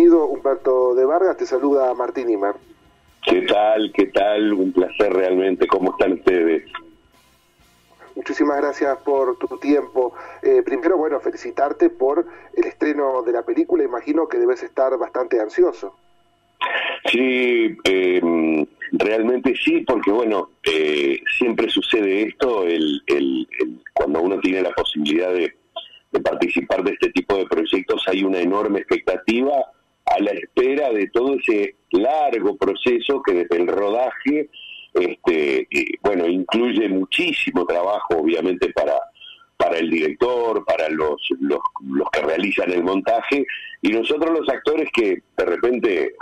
bienvenido Humberto de Vargas, te saluda Martín Imer. ¿Qué tal? ¿Qué tal? Un placer realmente. ¿Cómo están ustedes? Muchísimas gracias por tu tiempo. Eh, primero, bueno, felicitarte por el estreno de la película. Imagino que debes estar bastante ansioso. Sí, eh, realmente sí, porque bueno, eh, siempre sucede esto el, el, cuando uno tiene la posibilidad de, de participar de este tipo de proyectos, hay una enorme expectativa a la espera de todo ese largo proceso que desde el rodaje, este, bueno, incluye muchísimo trabajo, obviamente, para para el director, para los, los, los que realizan el montaje, y nosotros los actores que de repente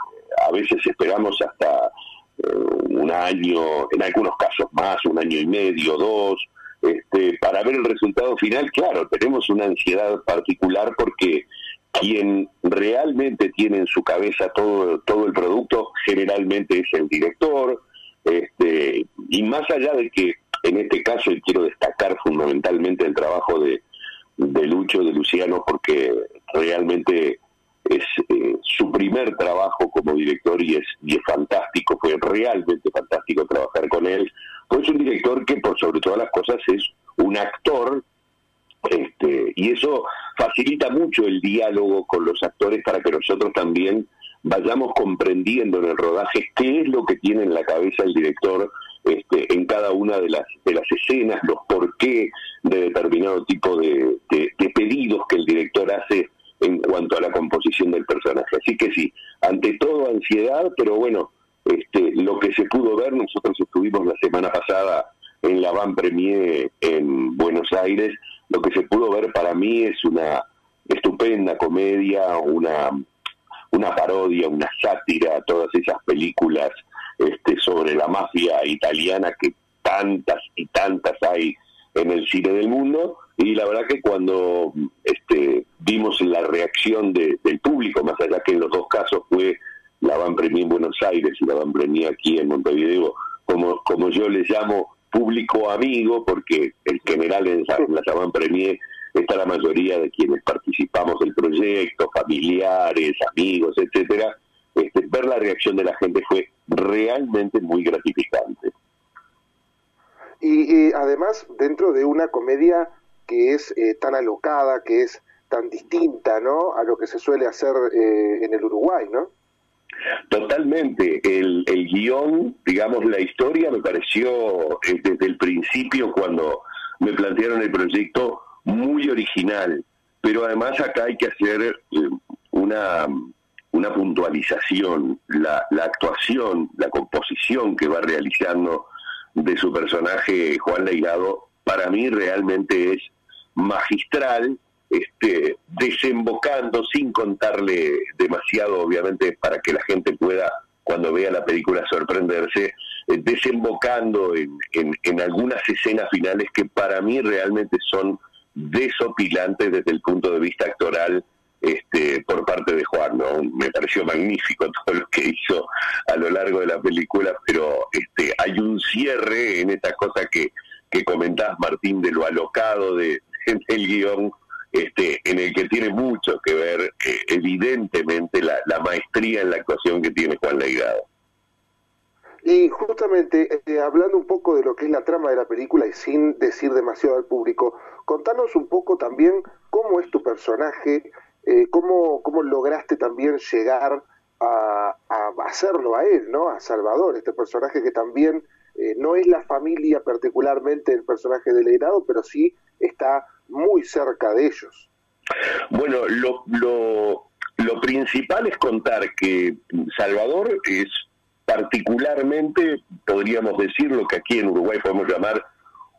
a veces esperamos hasta eh, un año, en algunos casos más, un año y medio, dos, este, para ver el resultado final, claro, tenemos una ansiedad particular porque quien realmente tiene en su cabeza todo, todo el producto generalmente es el director, este, y más allá de que en este caso, y quiero destacar fundamentalmente el trabajo de, de Lucho, de Luciano, porque realmente es eh, su primer trabajo como director y es, y es fantástico, fue realmente fantástico trabajar con él, pues es un director que por sobre todas las cosas es un actor este, y eso facilita mucho el diálogo con los actores para que nosotros también vayamos comprendiendo en el rodaje qué es lo que tiene en la cabeza el director este, en cada una de las de las escenas, los por qué de determinado tipo de, de, pedidos que el director hace en cuanto a la composición del personaje. Así que sí, ante todo ansiedad, pero bueno, este, lo que se pudo ver, nosotros estuvimos la semana pasada en la Van Premier en Buenos Aires, lo que se pudo ver para mí es una estupenda comedia, una, una parodia, una sátira a todas esas películas este, sobre la mafia italiana que tantas y tantas hay en el cine del mundo. Y la verdad que cuando este, vimos la reacción del público, más allá que en los dos casos fue la Van Premier en Buenos Aires y la Van Premier aquí en Montevideo, como, como yo les llamo público amigo, porque en general en, la Van Premier está la mayoría de quienes participamos del proyecto, familiares, amigos, etcétera, este, ver la reacción de la gente fue realmente muy gratificante. Y, además, dentro de una comedia que es eh, tan alocada, que es tan distinta, ¿no? A lo que se suele hacer eh, en el Uruguay, ¿no? Totalmente. El, el guion, digamos, la historia me pareció eh, desde el principio cuando me plantearon el proyecto muy original, pero además acá hay que hacer una, una puntualización, la, la actuación, la composición que va realizando de su personaje Juan Leigado, para mí realmente es magistral, este, desembocando sin contarle demasiado, obviamente, para que la gente pueda, cuando vea la película, sorprenderse, eh, desembocando en, en, algunas escenas finales que para mí realmente son desopilantes desde el punto de vista actoral este, por parte de Juan, ¿no? Me pareció magnífico todo lo que hizo a lo largo de la película, pero este, hay un cierre en esta cosa que, que comentás, Martín, de lo alocado de, del guion, este, en el que tiene mucho que ver, eh, evidentemente, la, la, maestría en la actuación que tiene Juan Leigado. Y justamente, eh, hablando un poco de lo que es la trama de la película y sin decir demasiado al público, contanos un poco también cómo es tu personaje, eh, ¿cómo, ¿cómo lograste también llegar a, hacerlo a él, ¿no? A Salvador, este personaje que también eh, no es la familia particularmente el personaje de Leirado, pero sí está muy cerca de ellos. Bueno, lo, lo, principal es contar que Salvador es particularmente, podríamos decir, lo que aquí en Uruguay podemos llamar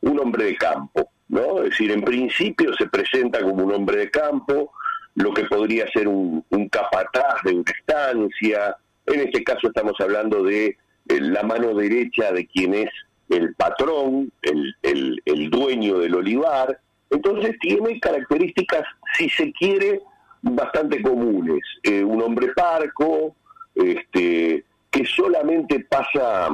un hombre de campo, ¿no? Es decir, en principio se presenta como un hombre de campo, lo que podría ser un, capataz de una estancia. En este caso estamos hablando de eh, la mano derecha de quien es el patrón, el, el, dueño del olivar. Entonces tiene características, si se quiere, bastante comunes. Eh, un hombre parco, este, que solamente pasa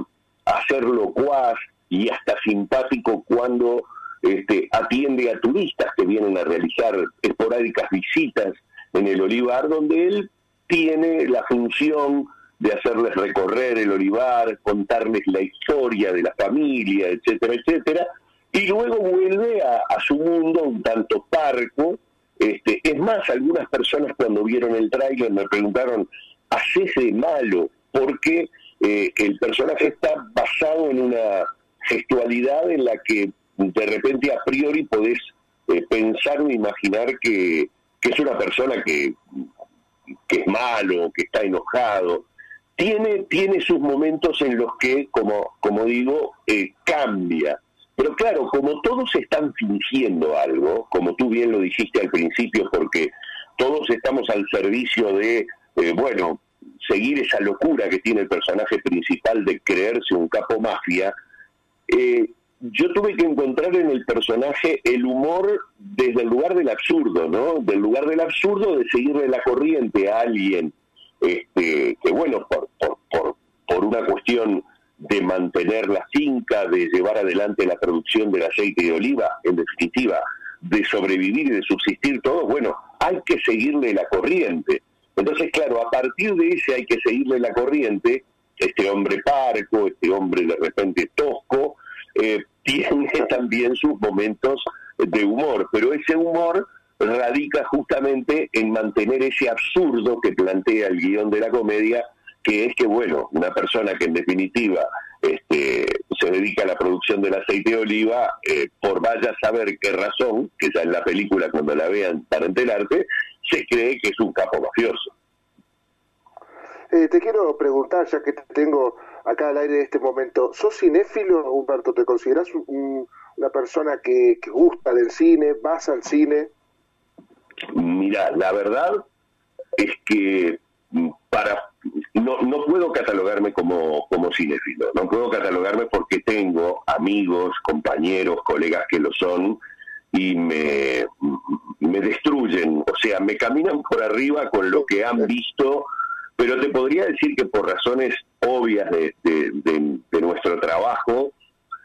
a ser locuaz y hasta simpático cuando este, atiende a turistas que vienen a realizar esporádicas visitas en el olivar, donde él tiene la función de hacerles recorrer el olivar, contarles la historia de la familia, etcétera, etcétera, y luego vuelve a, su mundo un tanto parco. Este, es más, algunas personas cuando vieron el tráiler me preguntaron, ¿haces de malo? Porque eh, el personaje está basado en una gestualidad en la que de repente a priori podés eh, pensar o imaginar que, es una persona que, es malo, que está enojado. Tiene, tiene sus momentos en los que, como, como digo, eh, cambia. Pero claro, como todos están fingiendo algo, como tú bien lo dijiste al principio, porque todos estamos al servicio de, eh, bueno, seguir esa locura que tiene el personaje principal de creerse un capo mafia, eh, yo tuve que encontrar en el personaje el humor desde el lugar del absurdo, ¿no? Del lugar del absurdo de seguirle la corriente a alguien este, que, bueno, por, por, por, por una cuestión de mantener la finca, de llevar adelante la producción del aceite de oliva, en definitiva, de sobrevivir y de subsistir todos, bueno, hay que seguirle la corriente. Entonces, claro, a partir de ese hay que seguirle la corriente, este hombre parco, este hombre de repente tosco, eh, tiene también sus momentos de humor, pero ese humor radica justamente en mantener ese absurdo que plantea el guion de la comedia, que es que, bueno, una persona que en definitiva este, se dedica a la producción del aceite de oliva, eh, por vaya a saber qué razón, que ya en la película cuando la vean para enterarte, se cree que es un capo mafioso. Eh, te quiero preguntar, ya que te tengo acá al aire de este momento, ¿sos cinéfilo, Humberto? ¿Te consideras una persona que, gusta del cine? ¿Vas al cine? Mira, la verdad es que mm, para no, no puedo catalogarme como, como cinéfilo, no puedo catalogarme porque tengo amigos, compañeros, colegas que lo son y me, me destruyen, o sea, me caminan por arriba con lo que han visto pero te podría decir que por razones obvias de, nuestro trabajo,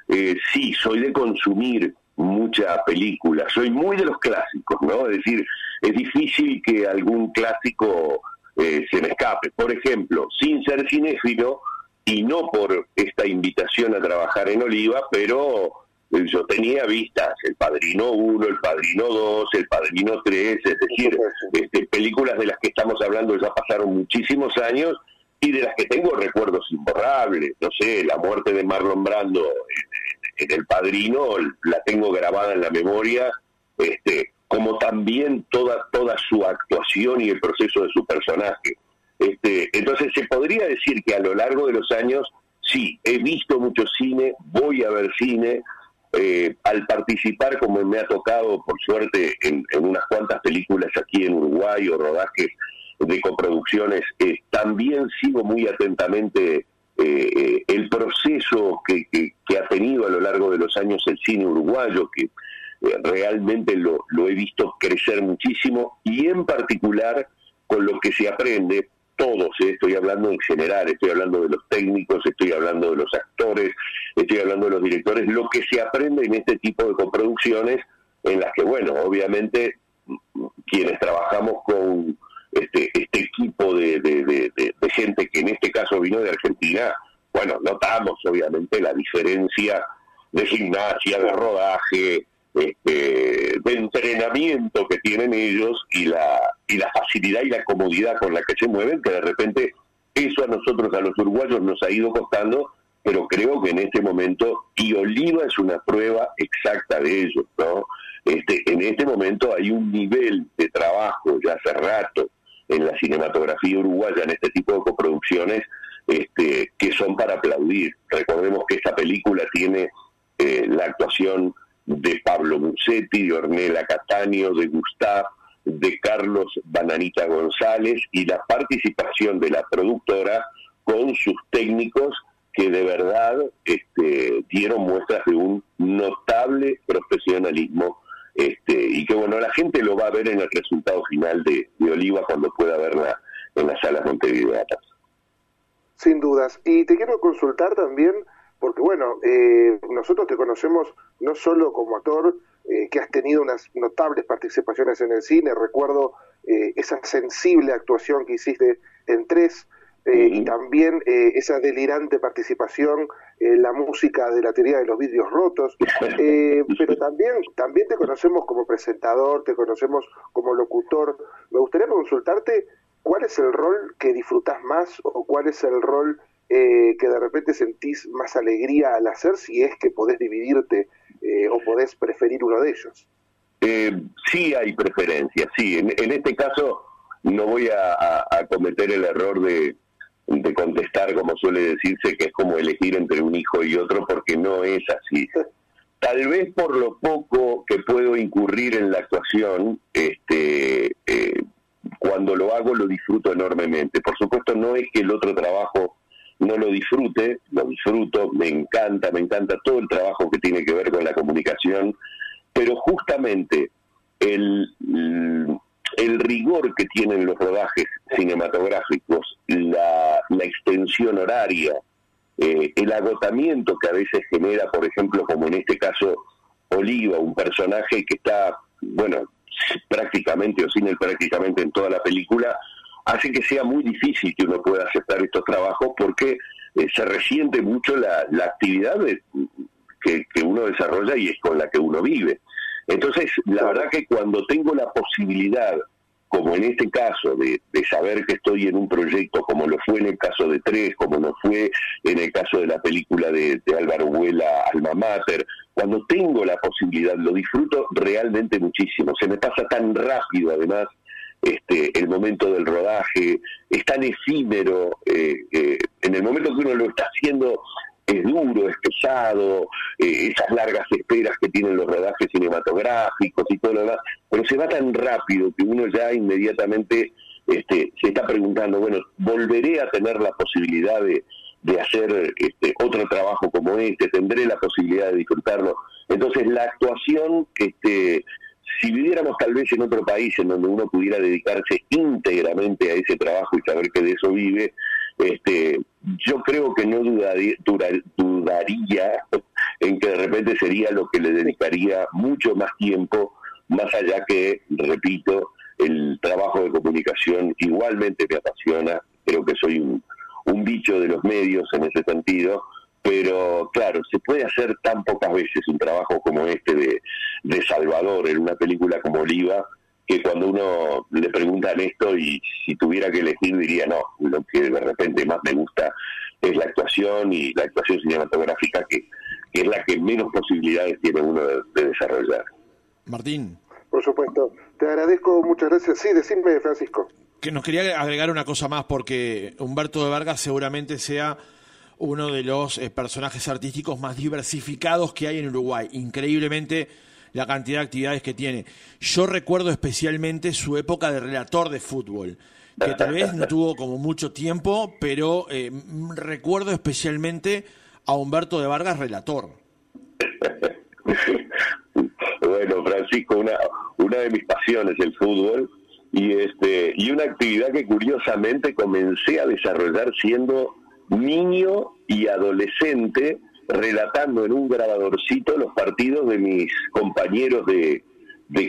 eh, sí, soy de consumir mucha película, soy muy de los clásicos, ¿no? Es decir, es difícil que algún clásico eh, se me escape. Por ejemplo, sin ser cinéfilo, y no por esta invitación a trabajar en Oliva, pero yo tenía vistas El Padrino 1, El Padrino 2, El Padrino 3, es decir, este, películas de las que estamos hablando ya pasaron muchísimos años y de las que tengo recuerdos imborrables. No sé, la muerte de Marlon Brando en, El Padrino la tengo grabada en la memoria, este, como también toda, toda su actuación y el proceso de su personaje. Este, entonces se podría decir que a lo largo de los años, sí, he visto mucho cine, voy a ver cine, eh, al participar, como me ha tocado, por suerte, en, unas cuantas películas aquí en Uruguay o rodajes de coproducciones, eh, también sigo muy atentamente eh, el proceso que, ha tenido a lo largo de los años el cine uruguayo, que realmente lo, lo he visto crecer muchísimo y en particular con lo que se aprende todos, ¿eh? estoy hablando en general, estoy hablando de los técnicos, estoy hablando de los actores, estoy hablando de los directores, lo que se aprende en este tipo de coproducciones en las que, bueno, obviamente quienes trabajamos con este, este equipo de, de gente que en este caso vino de Argentina, bueno, notamos obviamente la diferencia de gimnasia, de rodaje, este, de entrenamiento que tienen ellos y la, y la facilidad y la comodidad con la que se mueven, que de repente eso a nosotros, a los uruguayos, nos ha ido costando, pero creo que en este momento, y Oliva es una prueba exacta de ello, ¿no? Este, en este momento hay un nivel de trabajo ya hace rato en la cinematografía uruguaya, en este tipo de coproducciones, este, que son para aplaudir. Recordemos que esta película tiene eh, la actuación de Pablo Musetti, de Ornella Cataño, de Gustav, de Carlos Bananita González y la participación de la productora con sus técnicos que de verdad este, dieron muestras de un notable profesionalismo este, y que bueno, la gente lo va a ver en el resultado final de, Oliva cuando pueda verla en las salas montevideanas. Sin dudas. Y te quiero consultar también porque bueno, eh, nosotros te conocemos no solo como actor, eh, que has tenido unas notables participaciones en el cine. Recuerdo eh, esa sensible actuación que hiciste en Tres, eh, y también eh, esa delirante participación en la música de la teoría de los vidrios rotos, pero también, también te conocemos como presentador, te conocemos como locutor. Me gustaría consultarte cuál es el rol que disfrutás más o cuál es el rol que de repente sentís más alegría al hacer, si es que podés dividirte o podés preferir uno de ellos. sí hay preferencias, sí. En, este caso no voy a cometer el error de, de contestar, como suele decirse, que es como elegir entre un hijo y otro, porque no es así. Tal vez por lo poco que puedo incurrir en la actuación, este, eh, cuando lo hago lo disfruto enormemente. Por supuesto, no es que el otro trabajo no lo disfrute, lo disfruto, me encanta, me encanta todo el trabajo que tiene que ver con la comunicación, pero justamente el, el rigor que tienen los rodajes cinematográficos, la, extensión horaria, eh, el agotamiento que a veces genera, por ejemplo, como en este caso, Oliva, un personaje que está, bueno, prácticamente o sin él prácticamente en toda la película, hace que sea muy difícil que uno pueda aceptar estos trabajos porque eh, se resiente mucho la, actividad que, que uno desarrolla y es con la que uno vive. Entonces, la verdad que cuando tengo la posibilidad, como en este caso, de, saber que estoy en un proyecto, como lo fue en el caso de Tres, como lo fue en el caso de la película de, Álvaro Huela, Alma Mater, cuando tengo la posibilidad, lo disfruto realmente muchísimo. Se me pasa tan rápido, además, este, el momento del rodaje, es tan efímero, eh, en el momento que uno lo está haciendo es duro, es pesado, eh, esas largas esperas que tienen los rodajes cinematográficos y todo lo demás, pero se va tan rápido que uno ya inmediatamente este, se está preguntando, bueno, ¿volveré a tener la posibilidad de, de hacer este, otro trabajo como este? ¿Tendré la posibilidad de disfrutarlo? Entonces la actuación, este, si viviéramos tal vez en otro país en donde uno pudiera dedicarse íntegramente a ese trabajo y saber que de eso vive, este, yo creo que no dudaría, en que de repente sería lo que le dedicaría mucho más tiempo, más allá que, repito, el trabajo de comunicación igualmente me apasiona, creo que soy un, bicho de los medios en ese sentido, pero claro, se puede hacer tan pocas veces un trabajo como este de, de Salvador en una película como Oliva, que cuando uno le preguntan esto y si tuviera que elegir diría no, lo que de repente más me gusta es la actuación y la actuación cinematográfica que, es la que menos posibilidades tiene uno de, desarrollar. Martín. Por supuesto. Te agradezco, muchas gracias. Sí, decime, Francisco. Que nos quería agregar una cosa más porque Humberto de Vargas seguramente sea uno de los eh, personajes artísticos más diversificados que hay en Uruguay. Increíblemente la cantidad de actividades que tiene. Yo recuerdo especialmente su época de relator de fútbol, que tal vez no tuvo como mucho tiempo, pero eh, recuerdo especialmente a Humberto de Vargas relator. bueno, Francisco, una, una de mis pasiones el fútbol y este y una actividad que curiosamente comencé a desarrollar siendo niño y adolescente relatando en un grabadorcito los partidos de mis compañeros de,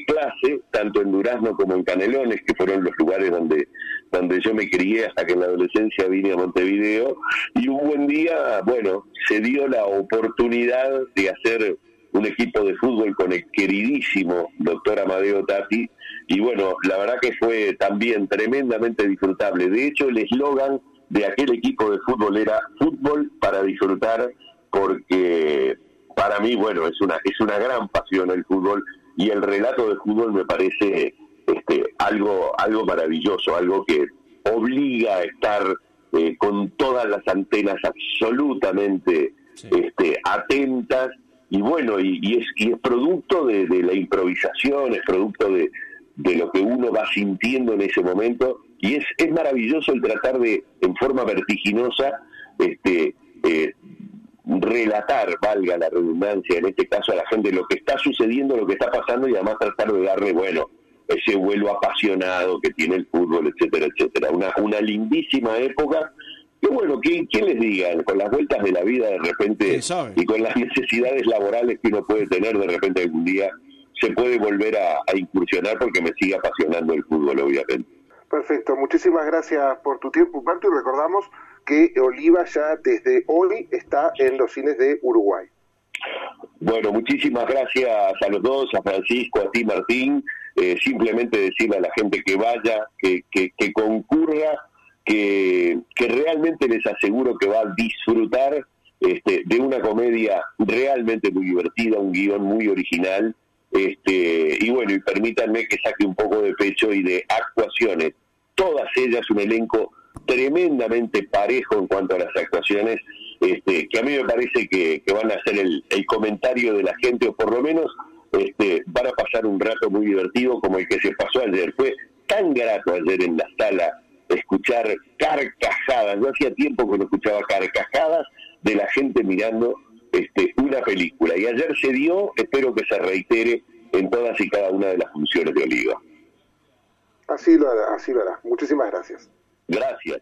clase, tanto en Durazno como en Canelones, que fueron los lugares donde, donde yo me crié hasta que en la adolescencia vine a Montevideo. Y un buen día, bueno, se dio la oportunidad de hacer un equipo de fútbol con el queridísimo doctor Amadeo Tati. Y bueno, la verdad que fue también tremendamente disfrutable. De hecho, el eslogan de aquel equipo de fútbol era fútbol para disfrutar porque para mí, bueno, es una, es una gran pasión el fútbol y el relato del fútbol me parece este, algo, algo maravilloso, algo que obliga a estar eh, con todas las antenas absolutamente este, atentas y bueno, y, es, y es producto de, la improvisación, es producto de, de lo que uno va sintiendo en ese momento y es, es maravilloso el tratar de, en forma vertiginosa, este, eh, relatar, valga la redundancia, en este caso a la gente, lo que está sucediendo, lo que está pasando y además tratar de darle, bueno, ese vuelo apasionado que tiene el fútbol, etcétera, etcétera. Una, una lindísima época que bueno, ¿quién, les diga? Con las vueltas de la vida de repente y con las necesidades laborales que uno puede tener de repente algún día, se puede volver a, a incursionar porque me sigue apasionando el fútbol, obviamente. Perfecto, muchísimas gracias por tu tiempo, Humberto, y recordamos que Oliva ya desde hoy está en los cines de Uruguay. Bueno, muchísimas gracias a los dos, a Francisco, a ti Martín. Eh, simplemente decirle a la gente que vaya, que, que, concurra, que, que realmente les aseguro que va a disfrutar este, de una comedia realmente muy divertida, un guion muy original. Este, y bueno, y permítanme que saque un poco de pecho y de actuaciones. Todas ellas un elenco tremendamente parejo en cuanto a las actuaciones este, que a mí me parece que, van a ser el, comentario de la gente, o por lo menos este, van a pasar un rato muy divertido como el que se pasó ayer. Fue tan grato ayer en la sala escuchar carcajadas, no hacía tiempo que no escuchaba carcajadas de la gente mirando este, una película. Y ayer se dio, espero que se reitere en todas y cada una de las funciones de Oliva. Así lo hará, así lo hará. Muchísimas gracias. Gracias.